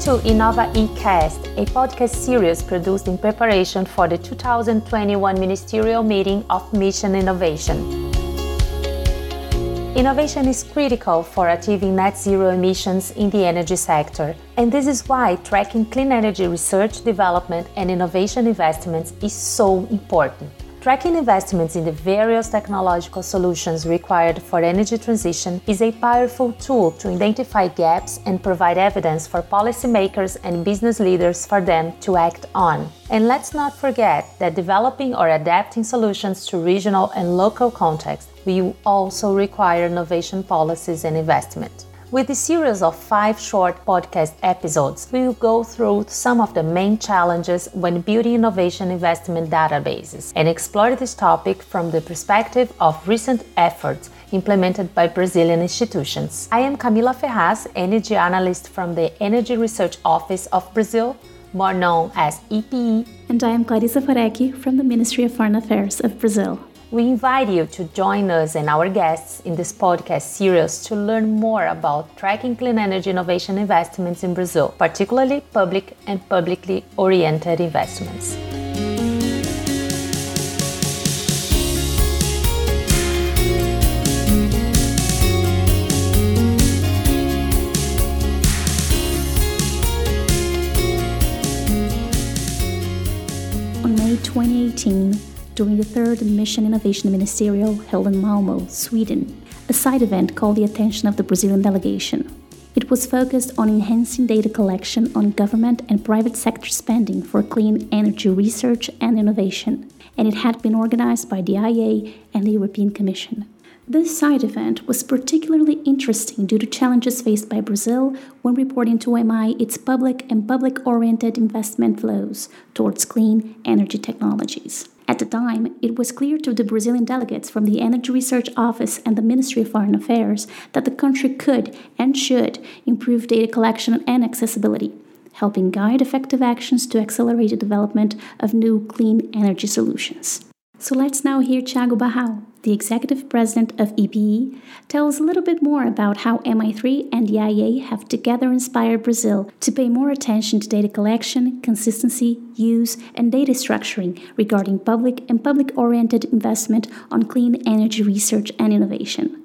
to Innova eCast, a podcast series produced in preparation for the 2021 Ministerial Meeting of Mission Innovation. Innovation is critical for achieving net zero emissions in the energy sector, and this is why tracking clean energy research, development, and innovation investments is so important. Tracking investments in the various technological solutions required for energy transition is a powerful tool to identify gaps and provide evidence for policymakers and business leaders for them to act on. And let's not forget that developing or adapting solutions to regional and local contexts will also require innovation policies and investment. With this series of five short podcast episodes, we will go through some of the main challenges when building innovation investment databases and explore this topic from the perspective of recent efforts implemented by Brazilian institutions. I am Camila Ferraz, energy analyst from the Energy Research Office of Brazil, more known as EPE. And I am Clarissa Forecchi from the Ministry of Foreign Affairs of Brazil. We invite you to join us and our guests in this podcast series to learn more about tracking clean energy innovation investments in Brazil, particularly public and publicly oriented investments. On May 2018, during the third Mission Innovation Ministerial held in Malmo, Sweden, a side event called the attention of the Brazilian delegation. It was focused on enhancing data collection on government and private sector spending for clean energy research and innovation, and it had been organized by the IEA and the European Commission. This side event was particularly interesting due to challenges faced by Brazil when reporting to MI its public and public oriented investment flows towards clean energy technologies. At the time, it was clear to the Brazilian delegates from the Energy Research Office and the Ministry of Foreign Affairs that the country could and should improve data collection and accessibility, helping guide effective actions to accelerate the development of new clean energy solutions. So let's now hear Thiago Barral, the executive president of EPE, tell us a little bit more about how MI3 and the IEA have together inspired Brazil to pay more attention to data collection, consistency, use, and data structuring regarding public and public oriented investment on clean energy research and innovation.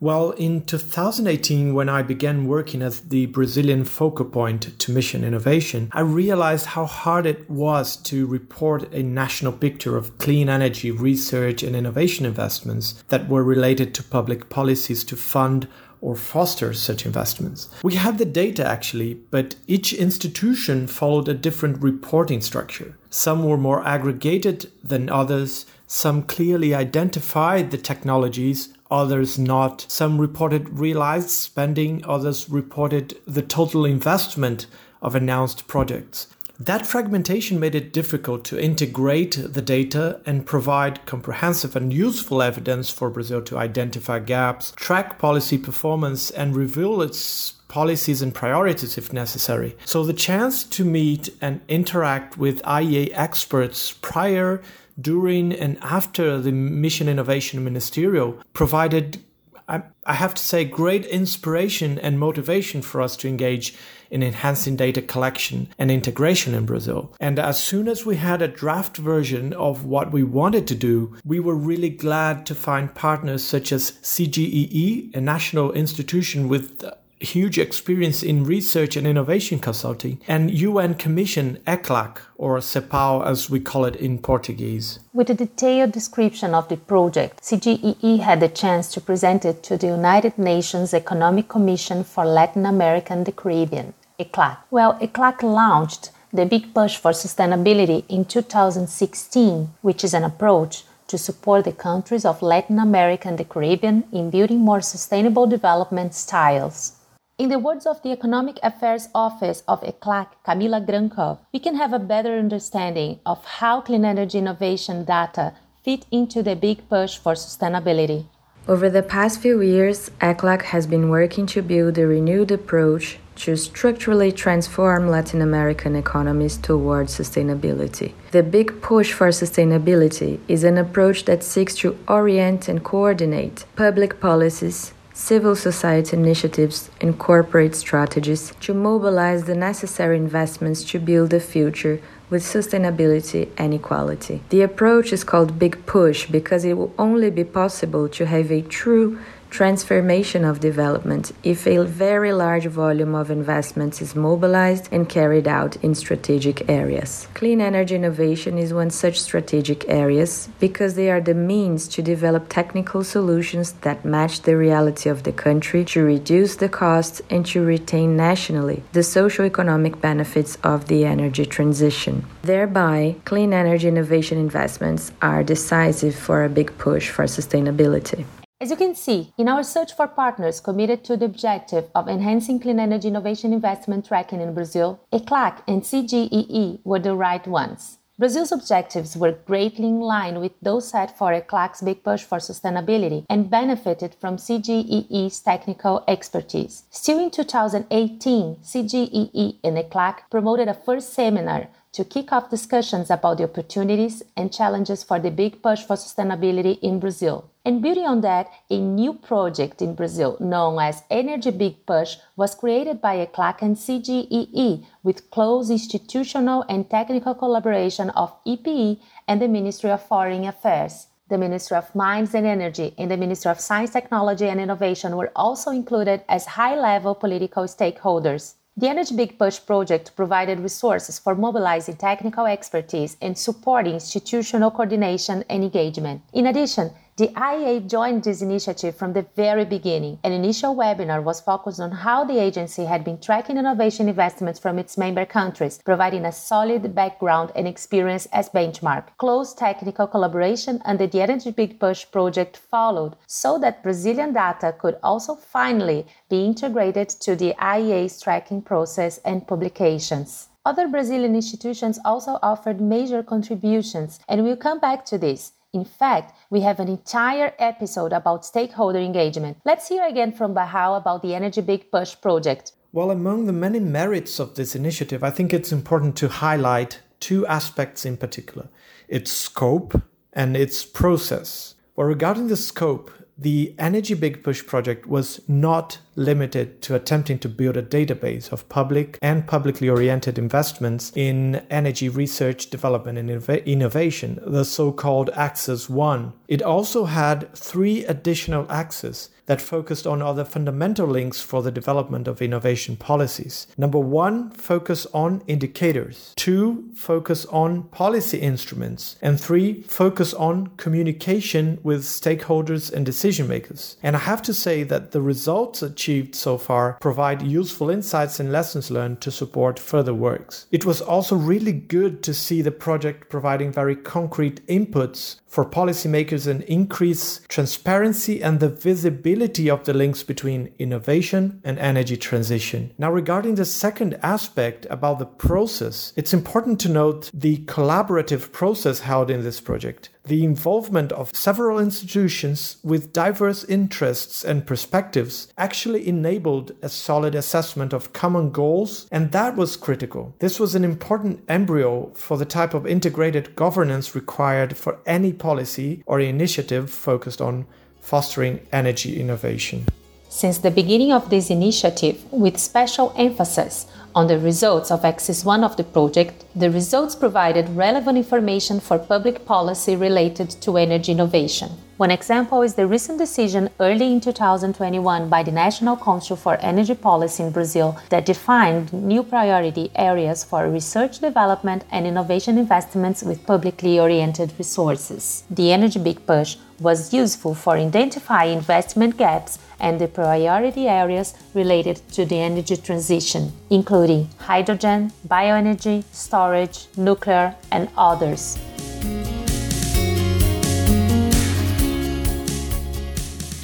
Well, in 2018, when I began working as the Brazilian focal point to mission innovation, I realized how hard it was to report a national picture of clean energy research and innovation investments that were related to public policies to fund or foster such investments. We had the data actually, but each institution followed a different reporting structure. Some were more aggregated than others, some clearly identified the technologies others not. Some reported realized spending, others reported the total investment of announced projects. That fragmentation made it difficult to integrate the data and provide comprehensive and useful evidence for Brazil to identify gaps, track policy performance, and reveal its policies and priorities if necessary. So, the chance to meet and interact with IEA experts prior during and after the Mission Innovation Ministerial provided, I, have to say, great inspiration and motivation for us to engage in enhancing data collection and integration in Brazil. And as soon as we had a draft version of what we wanted to do, we were really glad to find partners such as CGEE, a national institution with huge experience in research and innovation consulting, and UN Commission ECLAC, or CEPAL as we call it in Portuguese. With a detailed description of the project, CGEE had the chance to present it to the United Nations Economic Commission for Latin America and the Caribbean, ECLAC. Well, ECLAC launched the Big Push for Sustainability in 2016, which is an approach to support the countries of Latin America and the Caribbean in building more sustainable development styles. In the words of the Economic Affairs Office of ECLAC, Camila Gramkow, we can have a better understanding of how clean energy innovation data fit into the big push for sustainability. Over the past few years, ECLAC has been working to build a renewed approach to structurally transform Latin American economies towards sustainability. The Big Push for Sustainability is an approach that seeks to orient and coordinate public policies, civil society initiatives, and corporate strategies to mobilize the necessary investments to build a future with sustainability and equality. The approach is called Big Push because it will only be possible to have a true transformation of development if a very large volume of investments is mobilized and carried out in strategic areas. Clean energy innovation is one such strategic areas because they are the means to develop technical solutions that match the reality of the country to reduce the costs and to retain nationally the socio-economic benefits of the energy transition. Thereby, clean energy innovation investments are decisive for a big push for sustainability. As you can see, in our search for partners committed to the objective of enhancing clean energy innovation investment tracking in Brazil, ECLAC and CGEE were the right ones. Brazil's objectives were greatly in line with those set for ECLAC's big push for sustainability and benefited from CGEE's technical expertise. Still in 2018, CGEE and ECLAC promoted a first seminar to kick off discussions about the opportunities and challenges for the big push for sustainability in Brazil. And building on that, a new project in Brazil known as Energy Big Push was created by ECLAC and CGEE with close institutional and technical collaboration of EPE and the Ministry of Foreign Affairs. The Ministry of Mines and Energy and the Ministry of Science, Technology and Innovation were also included as high level political stakeholders. The Energy Big Push project provided resources for mobilizing technical expertise and supporting institutional coordination and engagement. In addition, the IEA joined this initiative from the very beginning. An initial webinar was focused on how the agency had been tracking innovation investments from its member countries, providing a solid background and experience as benchmark. Close technical collaboration under the Energy Big Push project followed so that Brazilian data could also finally be integrated to the IEA's tracking process and publications. Other Brazilian institutions also offered major contributions, and we'll come back to this. In fact, we have an entire episode about stakeholder engagement. Let's hear again from Barral about the Energy Big Push project. Well, among the many merits of this initiative, I think it's important to highlight two aspects in particular its scope and its process. Well, regarding the scope, the Energy Big Push project was not limited to attempting to build a database of public and publicly oriented investments in energy research, development, and innovation, the so called Axis 1. It also had three additional axes that focused on other fundamental links for the development of innovation policies. Number one, focus on indicators. Two, focus on policy instruments. And three, focus on communication with stakeholders and decision makers. And I have to say that the results achieved so far provide useful insights and lessons learned to support further works. It was also really good to see the project providing very concrete inputs for policymakers and increase transparency and the visibility of the links between innovation and energy transition. Now, regarding the second aspect about the process, it's important to note the collaborative process held in this project the involvement of several institutions with diverse interests and perspectives actually enabled a solid assessment of common goals, and that was critical. This was an important embryo for the type of integrated governance required for any policy or initiative focused on fostering energy innovation. Since the beginning of this initiative, with special emphasis on the results of Axis 1 of the project, the results provided relevant information for public policy related to energy innovation. One example is the recent decision early in 2021 by the National Council for Energy Policy in Brazil that defined new priority areas for research development and innovation investments with publicly oriented resources. The Energy Big Push was useful for identifying investment gaps and the priority areas related to the energy transition, including hydrogen, bioenergy, storage, nuclear, and others.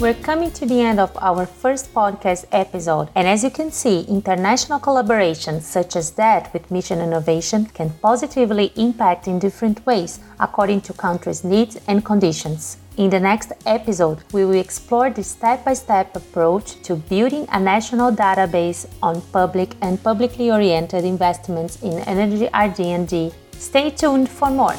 We're coming to the end of our first podcast episode, and as you can see, international collaboration such as that with Mission Innovation can positively impact in different ways according to countries' needs and conditions. In the next episode, we will explore the step by step approach to building a national database on public and publicly oriented investments in energy RD&D. Stay tuned for more.